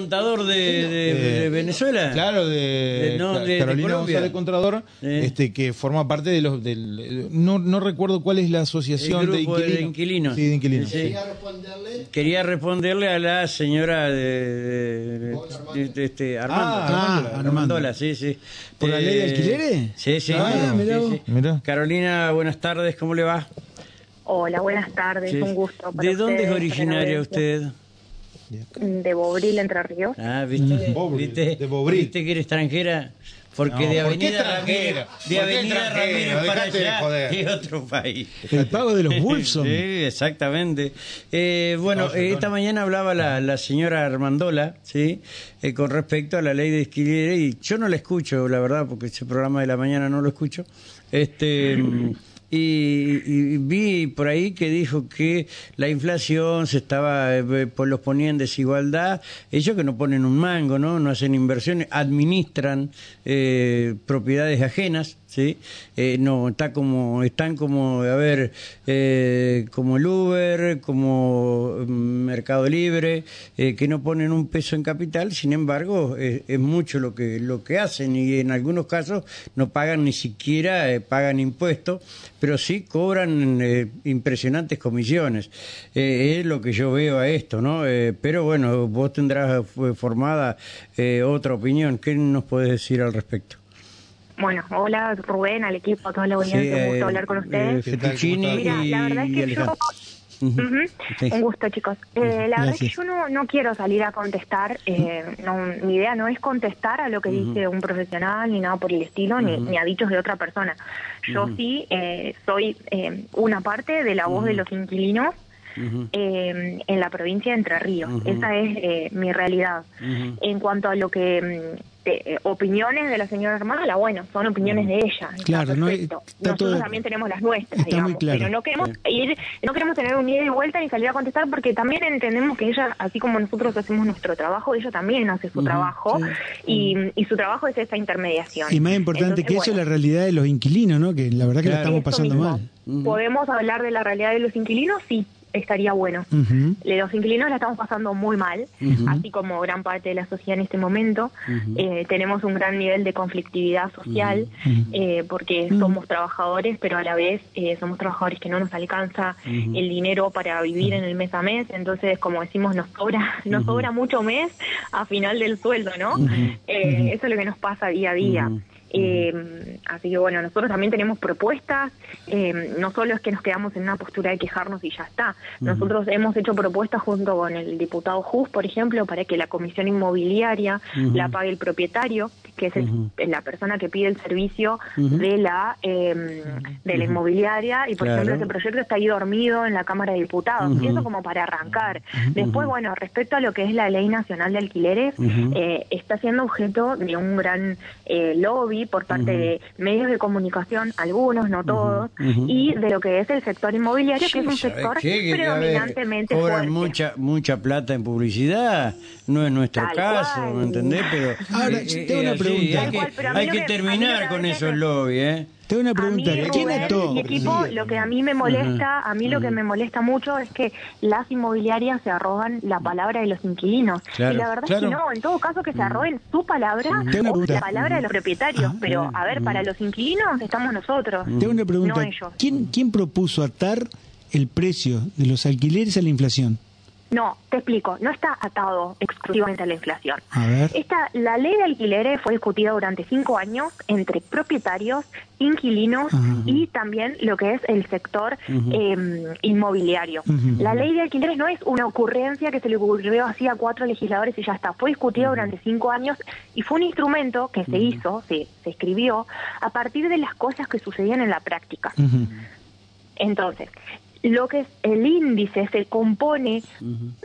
contador de, de- de Venezuela. Claro, de, De- no, Carolina. González Contador, Eh. este, que forma parte de los del no, no recuerdo cuál es la asociación El de grupo de inquilinos. inquilinos. Sí, de inquilinos. Sí. sí. Quería responderle a la señora de, de- de- de- este, Armando. Ah, Armandola, Armando. Armandola, sí, sí. ¿Por la ley de alquileres? Sí, sí. Ah, mirá sí. Mirá. Carolina, buenas tardes, ¿cómo le va? Hola, buenas tardes, Sí. un gusto. para ¿De dónde es ustedes, originaria para usted? De Bobril, Entre Ríos. Ah, ¿viste? Bobril, ¿Viste? de Bobril. ¿Viste que era extranjera? Porque No, de ¿por qué Avenida extranjera? Ramírez, ¿Por de Avenida? Ramírez para allá joder. es otro país. El pago de los Wolfson. Sí, exactamente. Eh, bueno, No, eh, esta mañana hablaba la, la señora Armandola, ¿sí? Eh, con respecto a la ley de alquileres, y yo no la escucho, la verdad, porque ese programa de la mañana no lo escucho. Este. Y, y vi por ahí que dijo que la inflación se estaba, eh, pues los ponía en desigualdad. Ellos que no ponen un mango, ¿no? No hacen inversiones, administran eh, propiedades ajenas, ¿sí? Eh, no, está como, están como, a ver, eh, como el Uber, como mm, Mercado Libre, eh, que no ponen un peso en capital, sin embargo, es mucho lo que, lo que hacen y en algunos casos no pagan ni siquiera, eh, pagan impuestos, pero sí cobran eh, impresionantes comisiones. Es lo que yo veo a esto, ¿no? Pero bueno, vos tendrás formada otra opinión. ¿Qué nos puedes decir al respecto? Bueno, hola Rubén, al equipo, a toda la audiencia, un gusto eh, hablar con eh, ustedes. ¿Qué tal? Fettuccini ¿Cómo Mira, la verdad es que yo... Sí. Un gusto, chicos. Eh, la verdad es que yo no, no quiero salir a contestar. eh, no, mi idea no es contestar a lo que dice un profesional ni nada por el estilo, ni, ni a dichos de otra persona. Yo sí eh, soy eh, una parte de la voz de los inquilinos eh, en la provincia de Entre Ríos. Esa es eh, mi realidad. En cuanto a lo que mm, eh, opiniones de la señora Hermana, bueno, son opiniones de ella. Claro, no hay- Nosotros todo- también tenemos las nuestras, está muy digamos, claro. pero no queremos ir, no queremos tener un ida y vuelta ni salir a contestar porque también entendemos que ella, así como nosotros hacemos nuestro trabajo, ella también hace su trabajo y, y su trabajo es esa intermediación. Y más importante Entonces, que eso, bueno, la realidad de los inquilinos, ¿no? Que la verdad que la Claro. estamos eso pasando mismo. mal. ¿Podemos hablar de la realidad de los inquilinos? Sí, estaría bueno. Los inquilinos la estamos pasando muy mal, así como gran parte de la sociedad en este momento. Eh, tenemos un gran nivel de conflictividad social eh, porque somos trabajadores, pero a la vez eh, somos trabajadores que no nos alcanza el dinero para vivir en el mes a mes. Entonces, como decimos, nos sobra, nos sobra mucho mes a final del sueldo, ¿no? Eh, Eso es lo que nos pasa día a día. Eh, así que bueno, nosotros también tenemos propuestas, eh, no solo es que nos quedamos en una postura de quejarnos y ya está, nosotros hemos hecho propuestas junto con el diputado Jus, por ejemplo, para que la comisión inmobiliaria la pague el propietario, que es el- la persona que pide el servicio de la eh, de la inmobiliaria, y por Claro. ejemplo ese proyecto está ahí dormido en la Cámara de Diputados, y eso como para arrancar. Después, bueno, respecto a lo que es la Ley Nacional de Alquileres, eh, está siendo objeto de un gran eh, por parte de medios de comunicación, algunos, no todos, y de lo que es el sector inmobiliario, que es un ¿Sabés sector qué? Que, a ver, predominantemente cobran fuerte. mucha mucha plata en publicidad, no es nuestro Tal caso, cual. ¿me entendés? Pero Ahora, eh, tengo eh, una así, pregunta. Hay que, cual, hay que terminar con esos lobbies, ¿eh? Tengo una A pregunta. mí, ¿Quién Rubén, ató? y equipo, lo que a mí me molesta, a mí lo que me molesta mucho es que las inmobiliarias se arrogan la palabra de los inquilinos. Claro, y la verdad claro. es que no, en todo caso que se arroben su palabra o pregunta. la palabra de los propietarios. Ah, Pero, a ver, para los inquilinos estamos nosotros. Tengo una pregunta. No ellos. ¿Quién, ¿Quién propuso atar el precio de los alquileres a la inflación? No, te explico, no está atado exclusivamente a la inflación. A ver. Esta, la ley de alquileres fue discutida durante cinco años entre propietarios, inquilinos y también lo que es el sector eh, inmobiliario. La ley de alquileres no es una ocurrencia que se le ocurrió así a cuatro legisladores y ya está. Fue discutida durante cinco años y fue un instrumento que se hizo, se, se escribió, a partir de las cosas que sucedían en la práctica. Entonces, lo que es el índice se compone,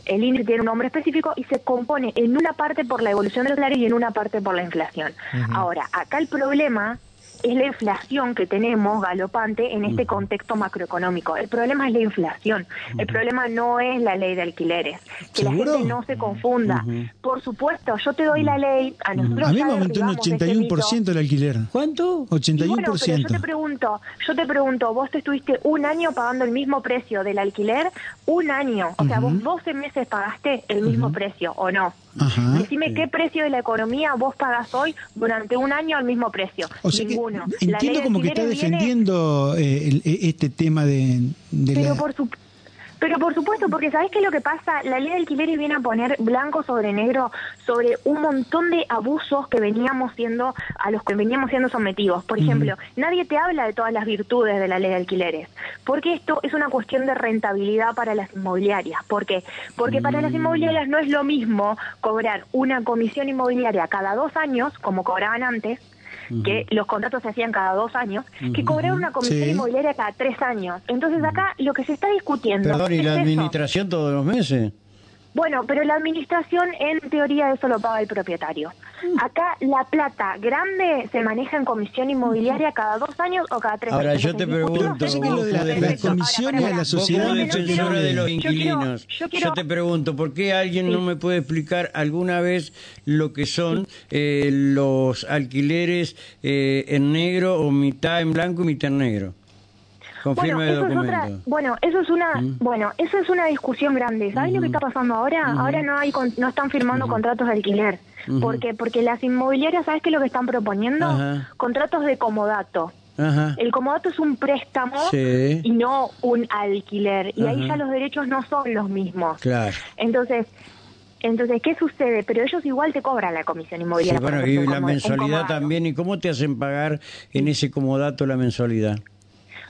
el índice tiene un nombre específico y se compone en una parte por la evolución del salario y en una parte por la inflación. Ahora, acá el problema es la inflación que tenemos galopante en este contexto macroeconómico. El problema es la inflación. El problema no es la ley de alquileres. Que ¿Seguro? la gente no se confunda. Por supuesto, yo te doy la ley, a nosotros A mí me aumentó un derribamos ese mito. 81% el alquiler. ¿Cuánto? Y bueno, pero 81%. yo te pregunto, yo te pregunto, vos te estuviste un año pagando el mismo precio del alquiler, un año, o sea, vos 12 meses pagaste el mismo precio, ¿o no? Ajá. Decime qué precio de la economía vos pagas hoy durante un año al mismo precio. O sea que Ninguno. Entiendo como que está alquileres viene- defendiendo eh, el- e- este tema de, de Pero la... por, su- pero por supuesto, porque ¿sabés qué es lo que pasa? La ley de alquileres viene a poner blanco sobre negro sobre un montón de abusos que veníamos siendo, a los que veníamos siendo sometidos. Por ejemplo, nadie te habla de todas las virtudes de la ley de alquileres, porque esto es una cuestión de rentabilidad para las inmobiliarias. ¿Por qué? Porque para las inmobiliarias no es lo mismo cobrar una comisión inmobiliaria cada dos años, como cobraban antes, que los contratos se hacían cada dos años, que cobrar una comisión Sí. inmobiliaria cada tres años. Entonces acá lo que se está discutiendo Perdón, ¿y es la eso. administración todos los meses? Bueno, pero la administración en teoría eso lo paga el propietario. Acá la plata grande se maneja en comisión inmobiliaria cada dos años o cada tres Ahora, años. yo te pregunto, Pasa que lo de la- vos las podés- comisiones Ahora, a la ahora, sociedad Vos como no tiene defensora de los yo quiero- inquilinos, yo te pregunto, ¿por qué alguien Sí. no me puede explicar alguna vez lo que son eh, los alquileres eh, en negro o mitad en blanco y mitad en negro? Bueno, eso es otra, bueno, eso es una, Mm. bueno, eso es una discusión grande. ¿Sabes lo que está pasando ahora? Ahora no hay, con- no están firmando contratos de alquiler. ¿Por qué? Porque las inmobiliarias, ¿sabes qué es lo que están proponiendo? Contratos de comodato. Ajá. El comodato es un préstamo Sí. y no un alquiler. Y ahí ya los derechos no son los mismos. Claro. Entonces, entonces ¿qué sucede? Pero ellos igual te cobran la comisión Sí, inmobiliaria. por bueno, y la mensualidad también. ¿Y cómo te hacen pagar en ese comodato la mensualidad?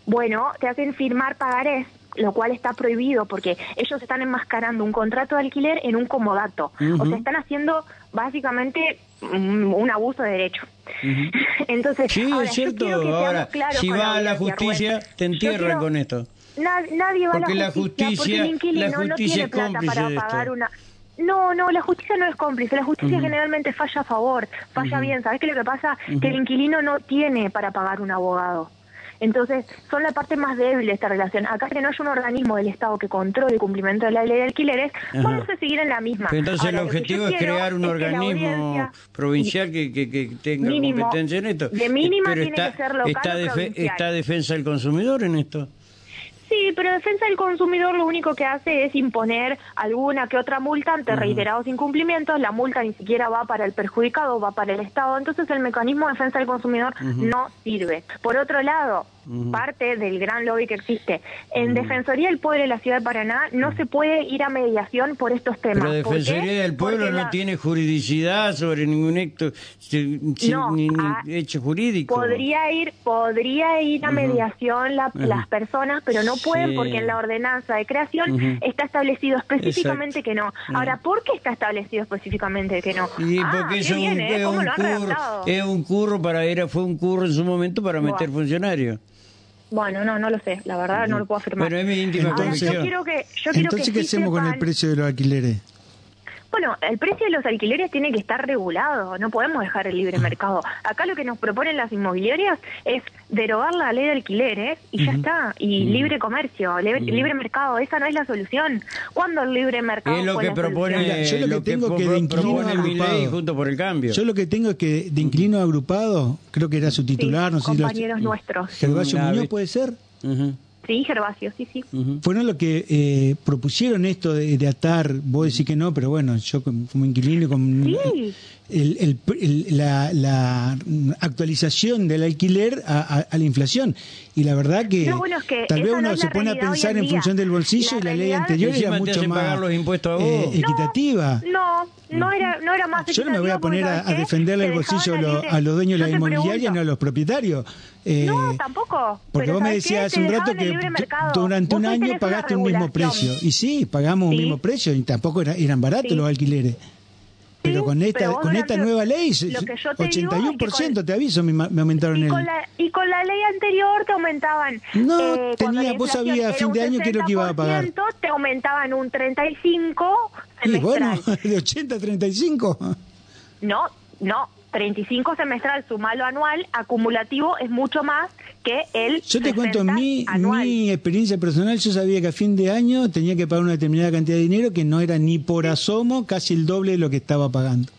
Bueno, te hacen firmar pagarés, lo cual está prohibido porque ellos están enmascarando un contrato de alquiler en un comodato. O sea, están haciendo básicamente mm, un abuso de derecho. Entonces, Sí, ahora, es cierto. Ahora, si va a la justicia, Rubén. te entierran quiero- con esto. Na- nadie va Porque a la la justicia, porque el inquilino la no justicia tiene es plata para esto. pagar una... No, no, la justicia no es cómplice, la justicia generalmente falla a favor, falla bien. ¿Sabes qué es lo que pasa? Que el inquilino no tiene para pagar un abogado. Entonces, son la parte más débil de esta relación. Acá que no hay un organismo del Estado que controle el cumplimiento de la ley de alquileres, Ajá. vamos a seguir en la misma. Pero entonces Ahora, el objetivo es crear un es organismo provincial que, que, que tenga Mínimo. competencia en esto. De mínima Pero tiene está, que ser local está, o defe- provincial. está defensa del consumidor en esto. Sí, pero Defensa del Consumidor lo único que hace es imponer alguna que otra multa ante reiterados incumplimientos. La multa ni siquiera va para el perjudicado, va para el Estado. Entonces el mecanismo de defensa del consumidor no sirve. Por otro lado, parte del gran lobby que existe, en Defensoría del Pueblo de la Ciudad de Paraná no se puede ir a mediación por estos temas. Pero. Defensoría del Pueblo Porque no la- tiene juridicidad sobre ningún acto, No, ni, ni ah, hecho jurídico. Podría ir, podría ir a mediación la- las personas, pero no pueden Sí. porque en la ordenanza de creación está establecido específicamente que no. Ahora, ¿por qué está establecido específicamente que no? Y Ah, porque bien, es, ¿eh? un, ¿Cómo un lo han curro, redactado? es un curro para era fue un curro en su momento para meter funcionarios. Bueno, no, no lo sé, la verdad no lo puedo afirmar. Pero es mi íntima Ahora, Entonces- yo quiero que, yo quiero Entonces, que ¿qué hacemos con el sepan- precio de los alquileres? Bueno, el precio de los alquileres tiene que estar regulado, no podemos dejar el libre mercado. Acá lo que nos proponen las inmobiliarias es derogar la ley de alquileres y ya está, y libre comercio, libre, libre mercado, esa no es la solución. ¿Cuándo el libre mercado Es lo que la propone? Mira, yo lo que lo que tengo que de inquilino propone agrupado. junto por el cambio. Yo lo que tengo es que de inquilino agrupado, creo que era su titular, no sé si lo- compañeros nuestros. Gervasio Muñoz puede ser. Sí, Gervasio, sí, sí. Fueron los que eh, propusieron esto de, de atar, vos decís que no, pero bueno, yo como, inquilino como Sí. el- el- el- la, la actualización del alquiler a, a- a la inflación. Y la verdad que, No, bueno, es que tal vez no uno se pone a pensar en función del bolsillo La y la ley anterior era mucho más pagar los impuestos a vos. eh, equitativa. No, no era, no era más Yo no me voy a poner a, a defenderle el bolsillo a, lo- a los dueños de la inmobiliaria, no a los propietarios. Eh, No, tampoco. Porque Pero vos me decías hace un rato que durante un año pagaste un mismo precio. Y sí, pagamos un Sí. mismo precio y tampoco era- eran baratos Sí. los alquileres. Pero con esta pero con esta nueva ley, lo que yo te 81%, con- te aviso, me, me aumentaron Y el... con, la, y con la ley anterior te aumentaban. No, eh, tenía- vos sabías a fin un de año qué es lo que ibas a pagar. 60%, Te aumentaban un 35 Y semestral. bueno, de 80 a 35. No, no. 35 semestral sumalo anual, acumulativo es mucho más que el Yo te cuento 60 mi, anual. mi experiencia personal, yo sabía que a fin de año tenía que pagar una determinada cantidad de dinero que no era ni por asomo casi el doble de lo que estaba pagando.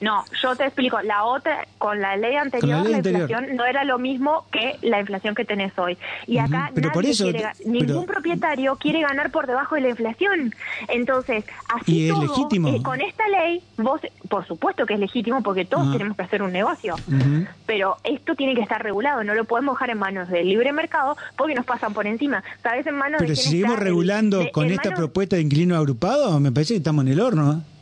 No, yo te explico. La otra, con la ley anterior, la ley anterior. inflación no era lo mismo que la inflación que tenés hoy. Y acá Ujú, pero por nadie eso quiere ningún propietario quiere ganar por debajo de la inflación. Entonces, así Y es legítimo. eh, con esta ley, vos, por supuesto que es legítimo porque todos tenemos que hacer un negocio. Pero esto tiene que estar regulado, no lo podemos dejar en manos del libre mercado porque nos pasan por encima. ¿Sabes en manos Pero de si seguimos regulando de- con esta manos- propuesta de inquilino agrupado, me parece que estamos en el horno. ¿eh?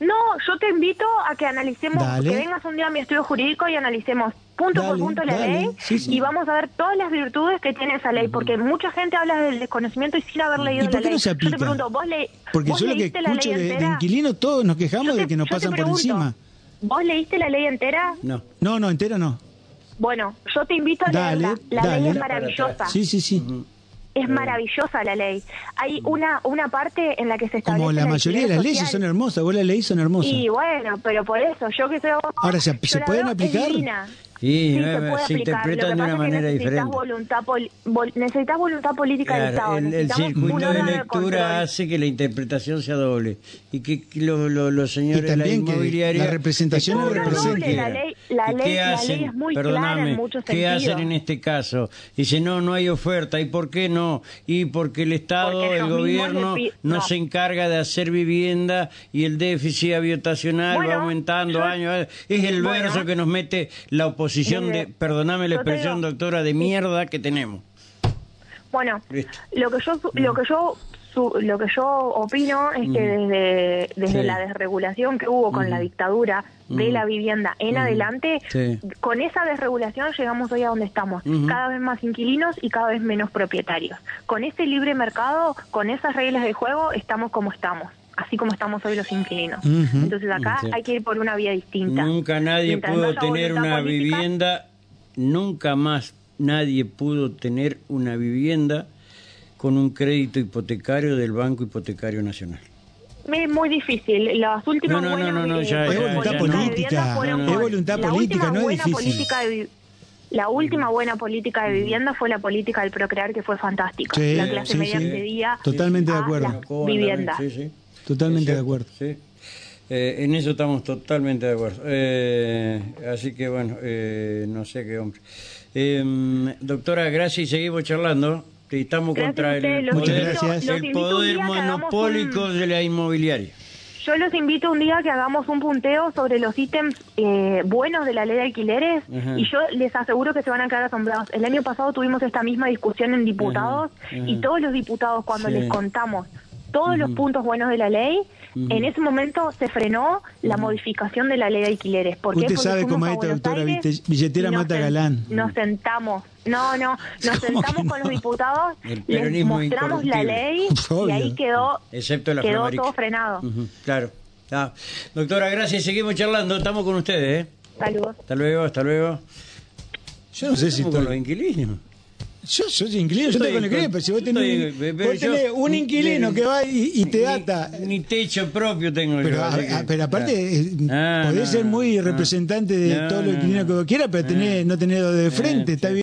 No, yo te invito a que analicemos, Dale. que vengas un día a mi estudio jurídico y analicemos punto Dale, por punto la dale. ley Sí, sí. y vamos a ver todas las virtudes que tiene esa ley, porque mucha gente habla del desconocimiento y sin haber leído ¿Y por la qué ley. no se Yo aplica? te pregunto, ¿vos, le, Porque vos yo lo que leíste la escucho ley de, inquilinos, todos nos quejamos Yo te- de que nos yo pasan por encima. ¿Vos leíste la ley entera? No. No, no, entera no. Bueno, yo te invito a leerla. La dale. ley es maravillosa. Sí, sí, sí. Es maravillosa la ley. Hay una una parte en la que se establece Como la mayoría de las leyes son hermosas, vos las leís son hermosas. Y bueno, pero por eso, yo que soy Ahora, ¿se- se pueden aplicar? Divina. Sí, Sí, se puede se aplicar. interpretan Lo que de pasa una es que manera necesitas diferente. Voluntad vol- necesitas voluntad política del Claro, Estado. el, el circuito de de lectura control. hace que la interpretación sea doble y que que lo- lo- los Y señores de la inmobiliaria la representación no represente. La ley- la ¿Y ley- qué la ley hacen? es muy clara Perdóname, en muchos ¿Qué sentidos. hacen en este caso? Dice, no, no hay oferta. ¿Y por qué no? Y porque el Estado, Porque el gobierno no, no. se encarga de hacer vivienda y el déficit habitacional Bueno, va aumentando yo- año a año. Es el Bueno. verso que nos mete la oposición Mire, de, perdóname la expresión, doctora, de mierda que tenemos. Bueno, Listo. lo que yo lo que yo su- lo que yo opino es que desde desde Sí. la desregulación que hubo con la dictadura de la vivienda en adelante, Sí. con esa desregulación llegamos hoy a donde estamos, cada vez más inquilinos y cada vez menos propietarios. Con ese libre mercado, con esas reglas de juego, estamos como estamos. Así como estamos hoy los inquilinos. Ujú. Entonces acá Sí. hay que ir por una vía distinta. Nunca nadie Mientras no pudo tener una política, vivienda, nunca más nadie pudo tener una vivienda con un crédito hipotecario del Banco Hipotecario Nacional. Es muy difícil. Las últimas No, no, buenas no, no, eh, ya, Es ya, voluntad ya, política, no, no. es voluntad la política, última no es buena difícil. política de la última buena política de vivienda fue la política del procrear que fue fantástica. Sí, la clase sí, media sí. Totalmente de acuerdo. vivienda. sí, sí. Totalmente de acuerdo. sí. Eh, en eso estamos totalmente de acuerdo. Eh, así que bueno, eh, no sé qué hombre. Eh, doctora, gracias y seguimos charlando. Estamos Gracias contra a el los poder, el monopólico un- de la inmobiliaria. Yo los invito un día que hagamos un punteo sobre los ítems eh, buenos de la ley de alquileres Ajá. y yo les aseguro que se van a quedar asombrados. El año pasado tuvimos esta misma discusión en diputados Ajá, ajá. y todos los diputados cuando Sí. les contamos todos los puntos buenos de la ley, en ese momento se frenó la modificación de la ley de alquileres. ¿Por? Usted Porque sabe cómo es doctora, Aires. Billetera mata galán. Nos sentamos, no, no, nos ¿Cómo sentamos con los diputados, les mostramos la ley y ahí quedó, Excepto la quedó todo frenado. Claro. Ah, doctora, gracias seguimos charlando. Estamos con ustedes. ¿eh? Saludos. Hasta luego, hasta luego. Yo no sé si Estamos con los estoy... inquilinos. Yo, yo soy inquilino, yo Estoy con inquilino, pero si vos tenés, estoy- un- vos yo- tenés un inquilino ni- que va y, y te Ni- ata... Ni, techo propio tengo Pero, yo. a- así que- a- pero aparte, Ah, podés no, ser muy no. representante de No, todos los no, inquilinos que vos quieras, pero tenés, no tener de frente, está bien.